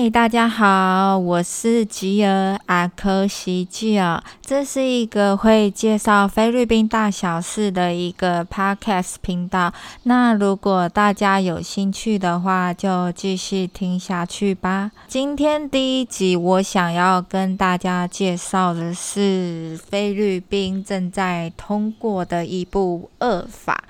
嗨，大家好，我是吉尔阿科西吉尔，这是一个会介绍菲律宾大小事的一个 podcast 频道。那如果大家有兴趣的话，就继续听下去吧。今天第一集，我想要跟大家介绍的是菲律宾正在通过的一部恶法。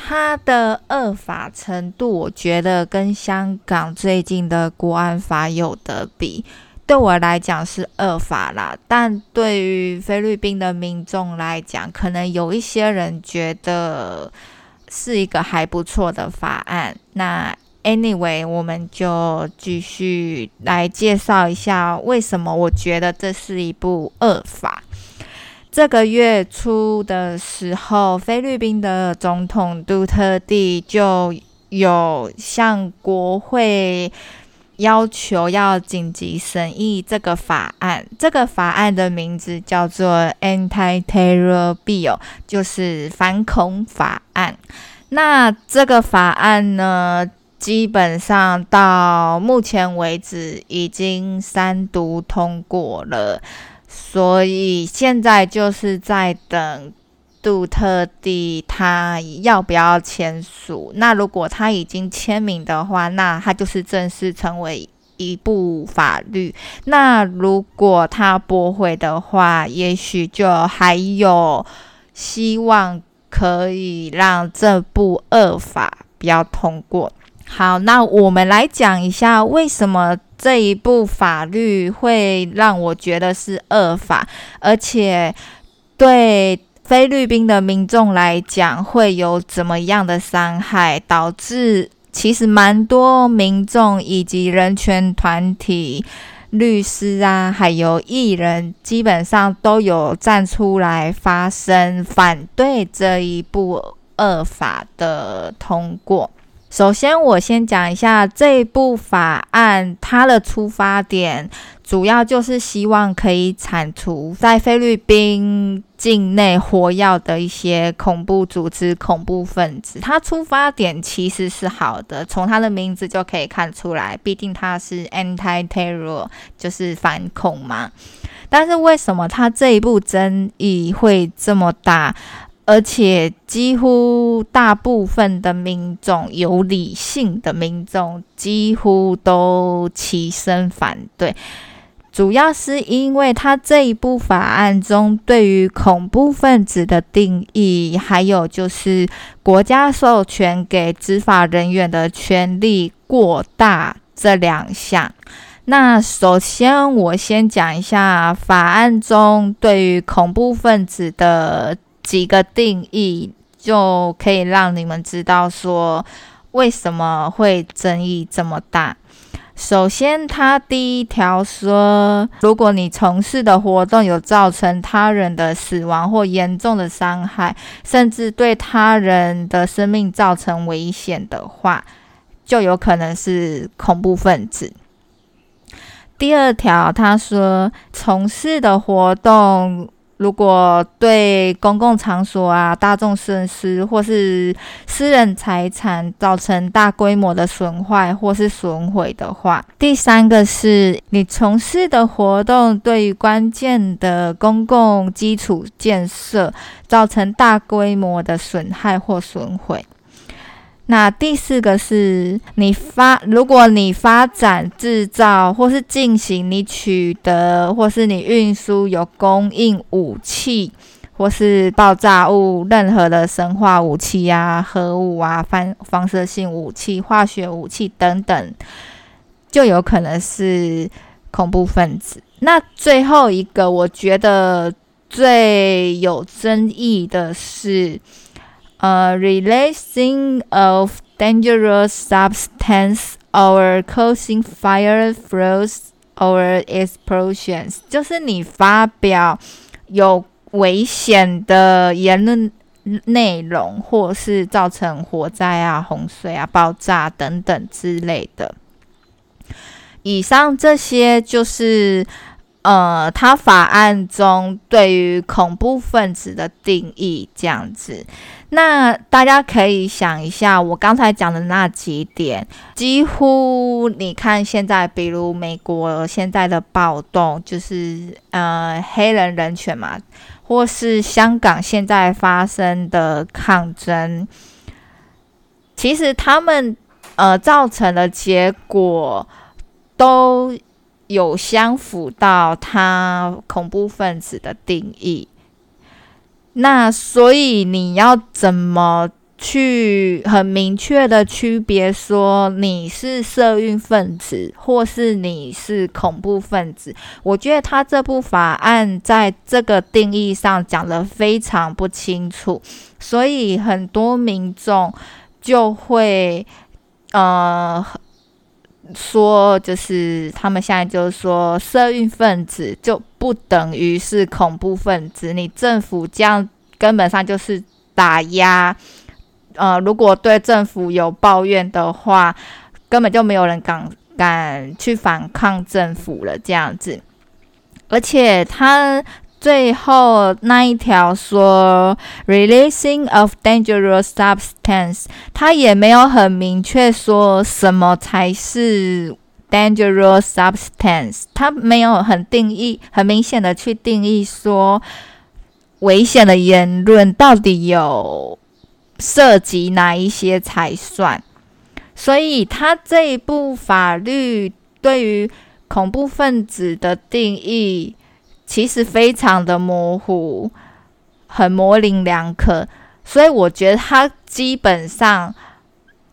它的恶法程度，我觉得跟香港最近的国安法有得比。对我来讲是恶法啦，但对于菲律宾的民众来讲，可能有一些人觉得是一个还不错的法案。那 anyway，我们就继续来介绍一下为什么我觉得这是一部恶法。这个月初的时候，菲律宾的总统杜特地就有向国会要求要紧急审议这个法案。这个法案的名字叫做 Anti-Terror Bill，就是反恐法案。那这个法案呢，基本上到目前为止已经三读通过了。所以现在就是在等杜特地他要不要签署。那如果他已经签名的话，那他就是正式成为一部法律。那如果他驳回的话，也许就还有希望可以让这部恶法不要通过。好，那我们来讲一下为什么这一部法律会让我觉得是恶法，而且对菲律宾的民众来讲会有怎么样的伤害，导致其实蛮多民众以及人权团体、律师啊，还有艺人，基本上都有站出来发声，反对这一部恶法的通过。首先，我先讲一下这部法案，它的出发点主要就是希望可以铲除在菲律宾境内活跃的一些恐怖组织、恐怖分子。它出发点其实是好的，从它的名字就可以看出来，毕竟它是 anti-terror，就是反恐嘛。但是为什么它这一部争议会这么大？而且几乎大部分的民众，有理性的民众，几乎都起身反对。主要是因为他这一部法案中对于恐怖分子的定义，还有就是国家授权给执法人员的权力过大这两项。那首先我先讲一下法案中对于恐怖分子的。几个定义就可以让你们知道说为什么会争议这么大。首先，他第一条说，如果你从事的活动有造成他人的死亡或严重的伤害，甚至对他人的生命造成危险的话，就有可能是恐怖分子。第二条，他说从事的活动。如果对公共场所啊、大众设施或是私人财产造成大规模的损坏或是损毁的话，第三个是你从事的活动对于关键的公共基础建设造成大规模的损害或损毁。那第四个是你发，如果你发展、制造或是进行你取得或是你运输有供应武器或是爆炸物、任何的生化武器啊、核武啊、放放射性武器、化学武器等等，就有可能是恐怖分子。那最后一个，我觉得最有争议的是。呃、releasing of dangerous substance or causing fire, flows or explosions，就是你发表有危险的言论内容，或是造成火灾啊、洪水啊、爆炸等等之类的。以上这些就是。呃，他法案中对于恐怖分子的定义这样子，那大家可以想一下，我刚才讲的那几点，几乎你看现在，比如美国现在的暴动，就是呃黑人人权嘛，或是香港现在发生的抗争，其实他们呃造成的结果都。有相符到他恐怖分子的定义，那所以你要怎么去很明确的区别说你是社运分子，或是你是恐怖分子？我觉得他这部法案在这个定义上讲得非常不清楚，所以很多民众就会呃。说就是他们现在就是说，社运分子就不等于是恐怖分子。你政府这样根本上就是打压。呃，如果对政府有抱怨的话，根本就没有人敢敢去反抗政府了。这样子，而且他。最后那一条说 “releasing of dangerous substance”，它也没有很明确说什么才是 dangerous substance，它没有很定义、很明显的去定义说危险的言论到底有涉及哪一些才算。所以，它这一部法律对于恐怖分子的定义。其实非常的模糊，很模棱两可，所以我觉得它基本上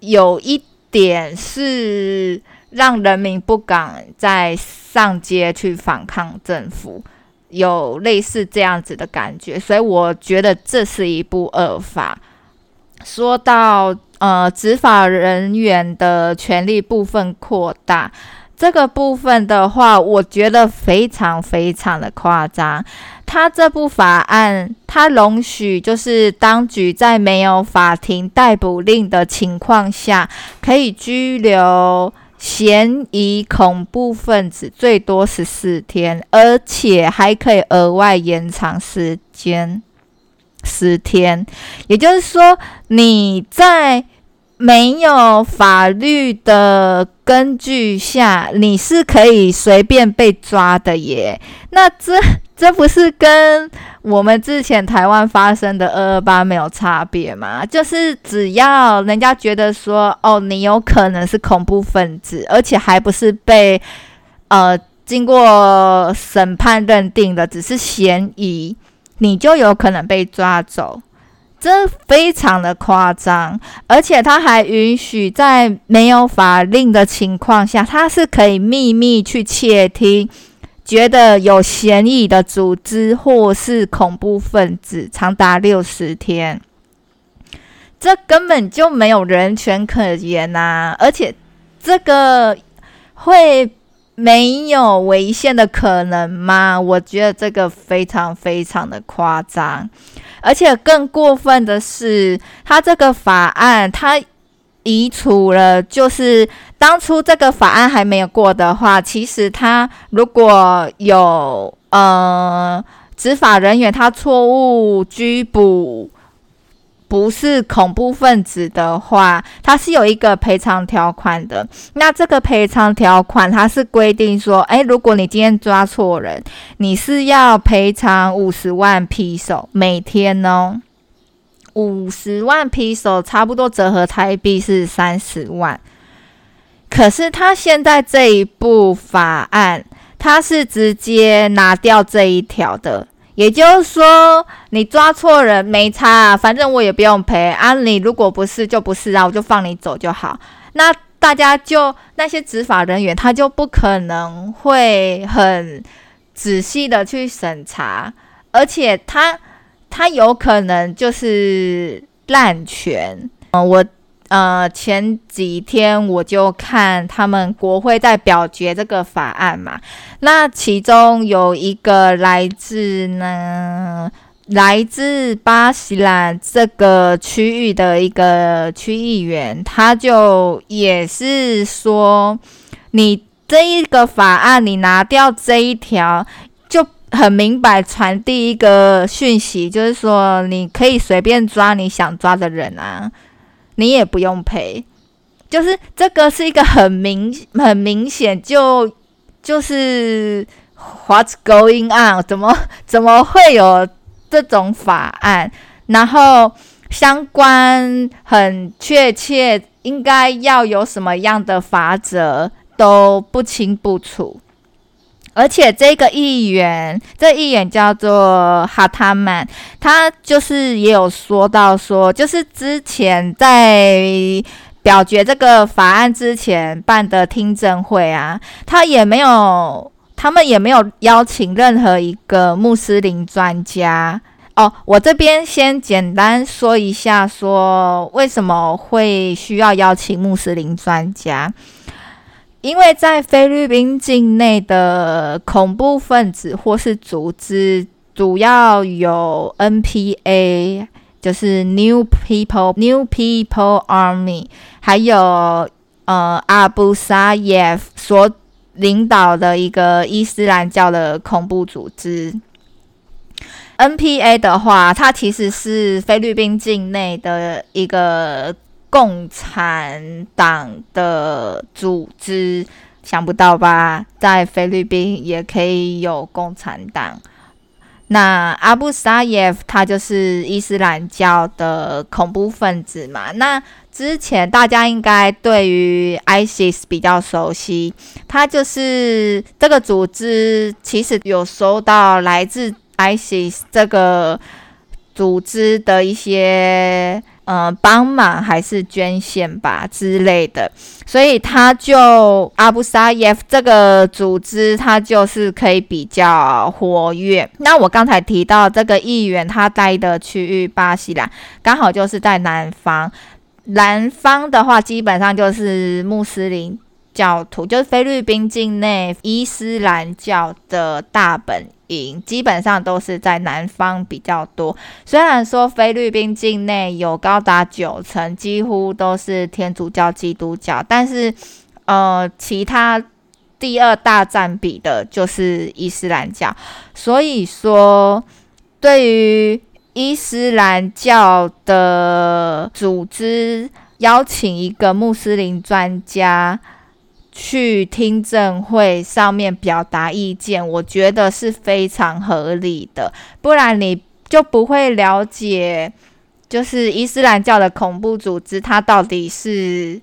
有一点是让人民不敢再上街去反抗政府，有类似这样子的感觉，所以我觉得这是一部恶法。说到呃执法人员的权力部分扩大。这个部分的话，我觉得非常非常的夸张。他这部法案，他容许就是当局在没有法庭逮捕令的情况下，可以拘留嫌疑恐怖分子最多十四天，而且还可以额外延长时间十天。也就是说，你在没有法律的根据下，你是可以随便被抓的耶。那这这不是跟我们之前台湾发生的二二八没有差别吗？就是只要人家觉得说，哦，你有可能是恐怖分子，而且还不是被呃经过审判认定的，只是嫌疑，你就有可能被抓走。这非常的夸张，而且他还允许在没有法令的情况下，他是可以秘密去窃听，觉得有嫌疑的组织或是恐怖分子，长达六十天。这根本就没有人权可言呐、啊！而且这个会没有违宪的可能吗？我觉得这个非常非常的夸张。而且更过分的是，他这个法案，他移除了，就是当初这个法案还没有过的话，其实他如果有呃执法人员他错误拘捕。不是恐怖分子的话，它是有一个赔偿条款的。那这个赔偿条款，它是规定说，诶，如果你今天抓错人，你是要赔偿五十万披手每天哦，五十万披手差不多折合台币是三十万。可是他现在这一部法案，他是直接拿掉这一条的。也就是说，你抓错人没差啊，反正我也不用赔啊。你如果不是就不是啊，我就放你走就好。那大家就那些执法人员，他就不可能会很仔细的去审查，而且他他有可能就是滥权。嗯，我。呃，前几天我就看他们国会在表决这个法案嘛，那其中有一个来自呢，来自巴西兰这个区域的一个区议员，他就也是说，你这一个法案，你拿掉这一条，就很明白传递一个讯息，就是说你可以随便抓你想抓的人啊，你也不用赔。就是这个是一个很明很明显就就是 What's going on？怎么怎么会有这种法案？然后相关很确切应该要有什么样的法则都不清不楚。而且这个议员，这议员叫做哈塔曼，他就是也有说到说，就是之前在。表决这个法案之前办的听证会啊，他也没有，他们也没有邀请任何一个穆斯林专家哦。我这边先简单说一下，说为什么会需要邀请穆斯林专家？因为在菲律宾境内的恐怖分子或是组织，主要有 NPA。就是 New People New People Army，还有呃阿布萨耶夫所领导的一个伊斯兰教的恐怖组织。NPA 的话，它其实是菲律宾境内的一个共产党的组织，想不到吧？在菲律宾也可以有共产党。那阿布沙耶夫他就是伊斯兰教的恐怖分子嘛。那之前大家应该对于 ISIS 比较熟悉，他就是这个组织，其实有收到来自 ISIS 这个组织的一些。呃，帮忙还是捐献吧之类的，所以他就阿布沙耶夫这个组织，他就是可以比较活跃。那我刚才提到这个议员，他待的区域巴西兰，刚好就是在南方。南方的话，基本上就是穆斯林教徒，就是菲律宾境内伊斯兰教的大本营。基本上都是在南方比较多。虽然说菲律宾境内有高达九成几乎都是天主教、基督教，但是呃，其他第二大占比的就是伊斯兰教。所以说，对于伊斯兰教的组织邀请一个穆斯林专家。去听证会上面表达意见，我觉得是非常合理的。不然你就不会了解，就是伊斯兰教的恐怖组织，它到底是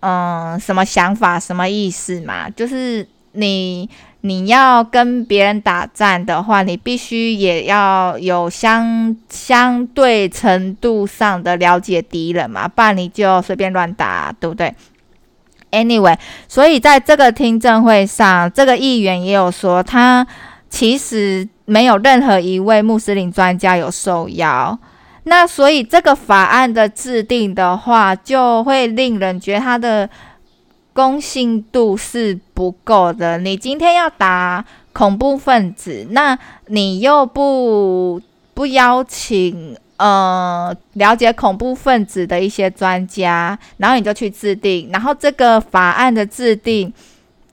嗯什么想法、什么意思嘛？就是你你要跟别人打仗的话，你必须也要有相相对程度上的了解敌人嘛，不然你就随便乱打，对不对？Anyway，所以在这个听证会上，这个议员也有说，他其实没有任何一位穆斯林专家有受邀。那所以这个法案的制定的话，就会令人觉得他的公信度是不够的。你今天要打恐怖分子，那你又不不邀请。呃，了解恐怖分子的一些专家，然后你就去制定，然后这个法案的制定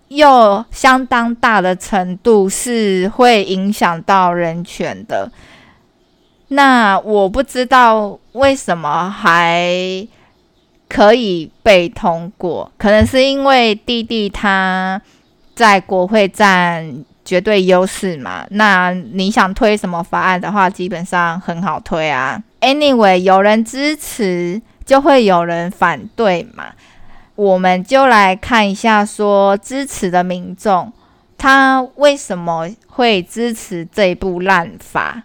又相当大的程度是会影响到人权的。那我不知道为什么还可以被通过，可能是因为弟弟他在国会占。绝对优势嘛，那你想推什么法案的话，基本上很好推啊。Anyway，有人支持，就会有人反对嘛。我们就来看一下，说支持的民众他为什么会支持这部烂法。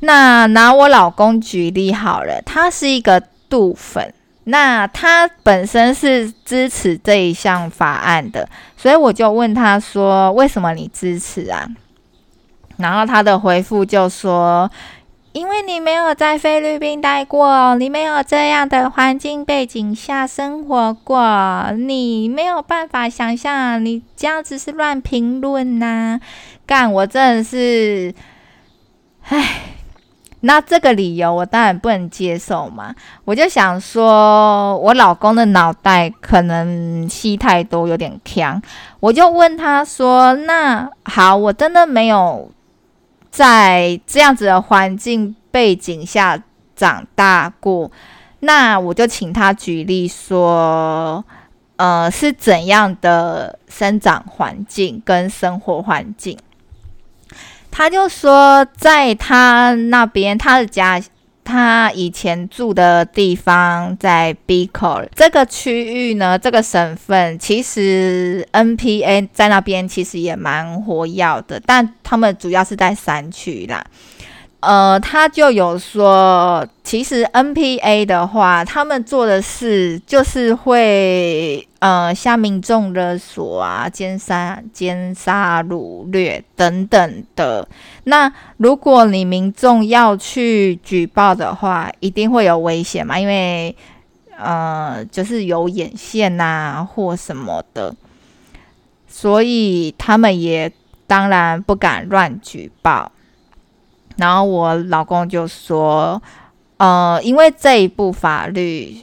那拿我老公举例好了，他是一个杜粉。那他本身是支持这一项法案的，所以我就问他说：“为什么你支持啊？”然后他的回复就说：“因为你没有在菲律宾待过，你没有这样的环境背景下生活过，你没有办法想象，你这样子是乱评论呐。”干，我真的是，唉。那这个理由我当然不能接受嘛，我就想说，我老公的脑袋可能戏太多，有点锵。我就问他说：“那好，我真的没有在这样子的环境背景下长大过，那我就请他举例说，呃，是怎样的生长环境跟生活环境？”他就说，在他那边，他的家，他以前住的地方在 Bicol 这个区域呢，这个省份，其实 NPA 在那边其实也蛮活跃的，但他们主要是在山区啦。呃，他就有说，其实 NPA 的话，他们做的事就是会呃向民众勒索啊、奸杀、奸杀、掳掠等等的。那如果你民众要去举报的话，一定会有危险嘛，因为呃就是有眼线呐、或什么的，所以他们也当然不敢乱举报。然后我老公就说：“呃，因为这一部法律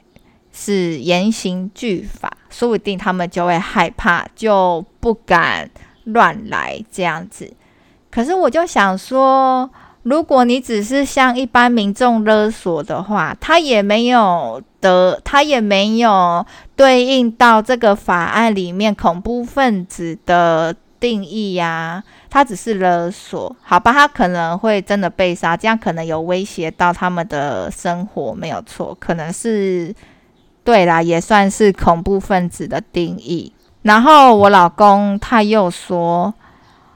是严刑峻法，说不定他们就会害怕，就不敢乱来这样子。可是我就想说，如果你只是向一般民众勒索的话，他也没有得，他也没有对应到这个法案里面恐怖分子的定义呀。”他只是勒索，好吧？他可能会真的被杀，这样可能有威胁到他们的生活，没有错。可能是对啦，也算是恐怖分子的定义。然后我老公他又说，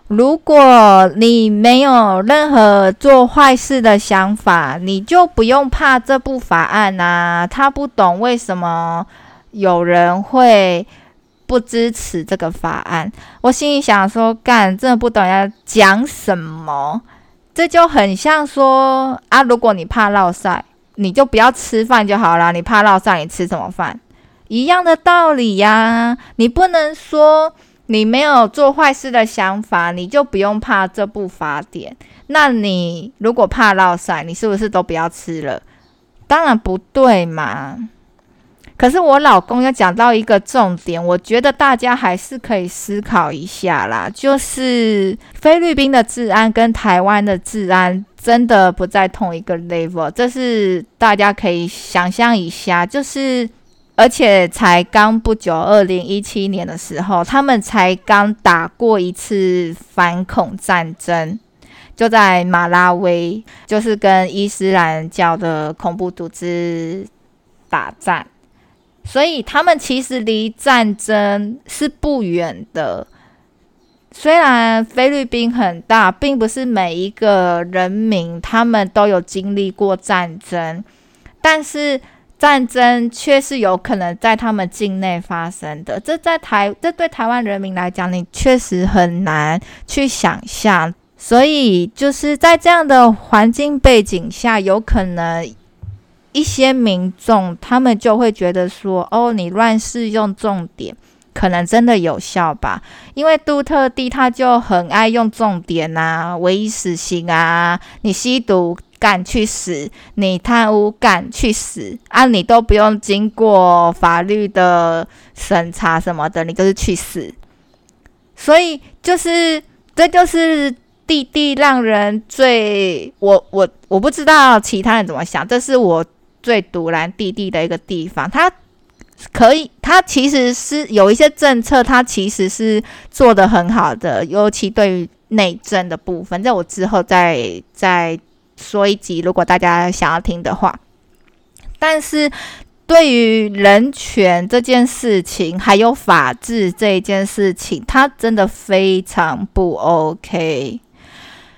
如果你没有任何做坏事的想法，你就不用怕这部法案啊。他不懂为什么有人会。不支持这个法案，我心里想说，干，真的不懂要讲什么，这就很像说啊，如果你怕落晒，你就不要吃饭就好了。你怕落晒，你吃什么饭？一样的道理呀。你不能说你没有做坏事的想法，你就不用怕这部法典。那你如果怕落晒，你是不是都不要吃了？当然不对嘛。可是我老公要讲到一个重点，我觉得大家还是可以思考一下啦。就是菲律宾的治安跟台湾的治安真的不在同一个 level，这是大家可以想象一下。就是而且才刚不久，二零一七年的时候，他们才刚打过一次反恐战争，就在马拉维，就是跟伊斯兰教的恐怖组织打战。所以他们其实离战争是不远的。虽然菲律宾很大，并不是每一个人民他们都有经历过战争，但是战争却是有可能在他们境内发生的。这在台，这对台湾人民来讲，你确实很难去想象。所以就是在这样的环境背景下，有可能。一些民众他们就会觉得说：“哦，你乱试用重点，可能真的有效吧？因为杜特地他就很爱用重点呐，唯一死刑啊，你吸毒敢去死，你贪污敢去死啊，你都不用经过法律的审查什么的，你就是去死。所以就是这就是弟弟让人最我我我不知道其他人怎么想，这是我。”最赌烂弟弟的一个地方，他可以，他其实是有一些政策，他其实是做得很好的，尤其对于内政的部分，这我之后再再说一集，如果大家想要听的话。但是对于人权这件事情，还有法治这一件事情，他真的非常不 OK，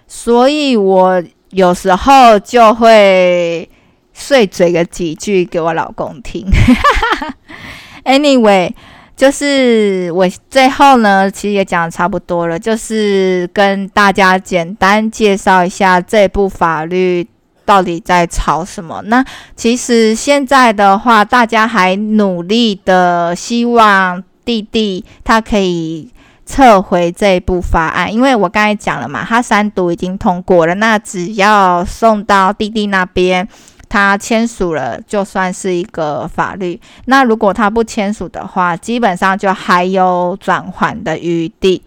所以我有时候就会。碎嘴个几句给我老公听。Anyway，就是我最后呢，其实也讲得差不多了，就是跟大家简单介绍一下这部法律到底在吵什么。那其实现在的话，大家还努力的希望弟弟他可以撤回这一部法案，因为我刚才讲了嘛，他三读已经通过了，那只要送到弟弟那边，他签署了，就算是一个法律。那如果他不签署的话，基本上就还有转圜的余地。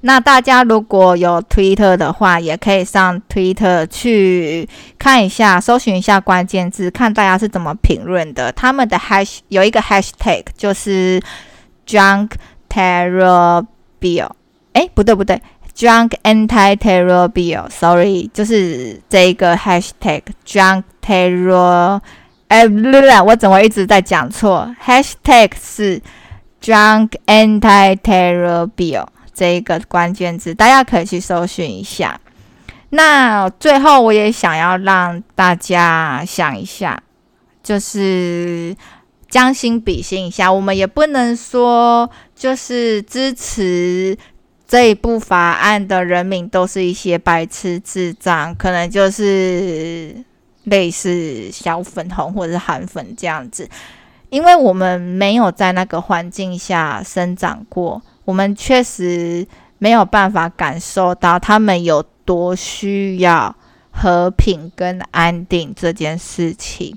那大家如果有 Twitter 的话，也可以上 Twitter 去看一下，搜寻一下关键字，看大家是怎么评论的。他们的 hash 有一个 hashtag 就是 Junk Terror Bill，哎，不对不对 Drunk Anti Terror Bill，sorry，就是这一个 hashtag drunk Terror，哎，不对，我怎么一直在讲错？hashtag 是 drunk Anti Terror Bill。这一个关键字，大家可以去搜寻一下。那最后，我也想要让大家想一下，就是将心比心一下。我们也不能说，就是支持这一部法案的人民都是一些白痴智障，可能就是类似小粉红或者是韩粉这样子，因为我们没有在那个环境下生长过。我们确实没有办法感受到他们有多需要和平跟安定这件事情，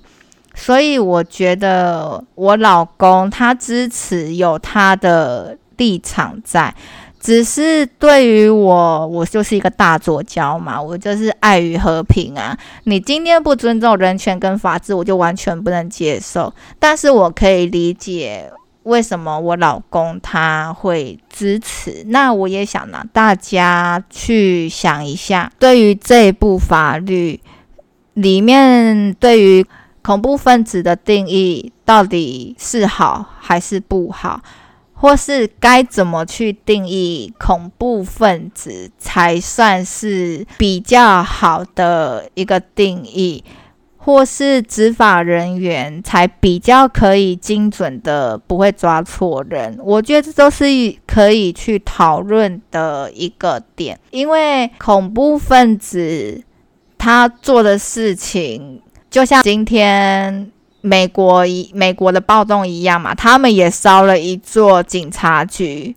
所以我觉得我老公他支持有他的立场在，只是对于我，我就是一个大左胶嘛，我就是爱与和平啊。你今天不尊重人权跟法治，我就完全不能接受，但是我可以理解。为什么我老公他会支持？那我也想让大家去想一下，对于这部法律里面对于恐怖分子的定义到底是好还是不好，或是该怎么去定义恐怖分子才算是比较好的一个定义？或是执法人员才比较可以精准的，不会抓错人。我觉得这都是可以去讨论的一个点，因为恐怖分子他做的事情，就像今天美国一美国的暴动一样嘛，他们也烧了一座警察局。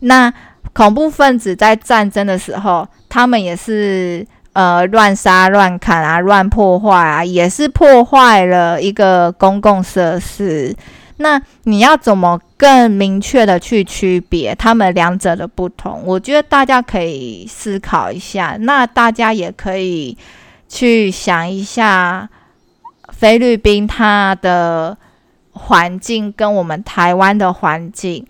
那恐怖分子在战争的时候，他们也是。呃，乱杀、乱砍啊，乱破坏啊，也是破坏了一个公共设施。那你要怎么更明确的去区别他们两者的不同？我觉得大家可以思考一下。那大家也可以去想一下，菲律宾它的环境跟我们台湾的环境。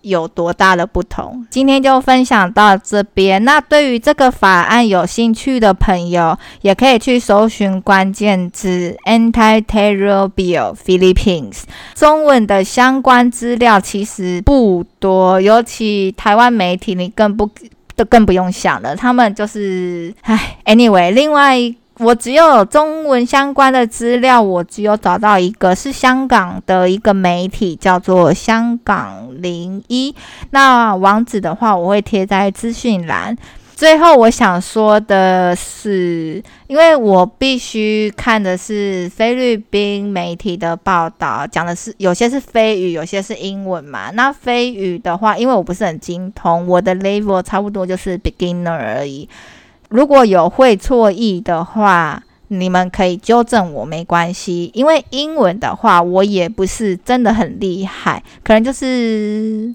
有多大的不同？今天就分享到这边。那对于这个法案有兴趣的朋友，也可以去搜寻关键字 “Anti-Terror Bill Philippines”。中文的相关资料其实不多，尤其台湾媒体，你更不都更不用想了。他们就是唉，anyway，另外。我只有中文相关的资料，我只有找到一个是香港的一个媒体，叫做香港零一。那网址的话，我会贴在资讯栏。最后，我想说的是，因为我必须看的是菲律宾媒体的报道，讲的是有些是菲语，有些是英文嘛。那菲语的话，因为我不是很精通，我的 level 差不多就是 beginner 而已。如果有会错意的话，你们可以纠正我，没关系。因为英文的话，我也不是真的很厉害，可能就是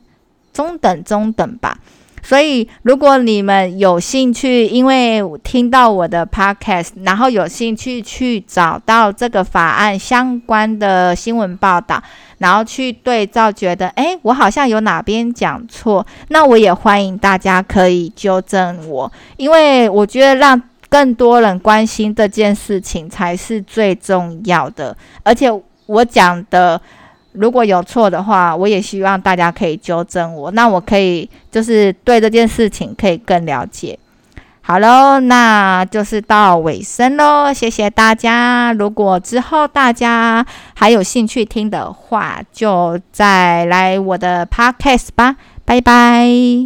中等中等吧。所以，如果你们有兴趣，因为听到我的 podcast，然后有兴趣去找到这个法案相关的新闻报道，然后去对照，觉得诶，我好像有哪边讲错，那我也欢迎大家可以纠正我，因为我觉得让更多人关心这件事情才是最重要的，而且我讲的。如果有错的话，我也希望大家可以纠正我，那我可以就是对这件事情可以更了解。好喽，那就是到尾声喽，谢谢大家。如果之后大家还有兴趣听的话，就再来我的 podcast 吧，拜拜。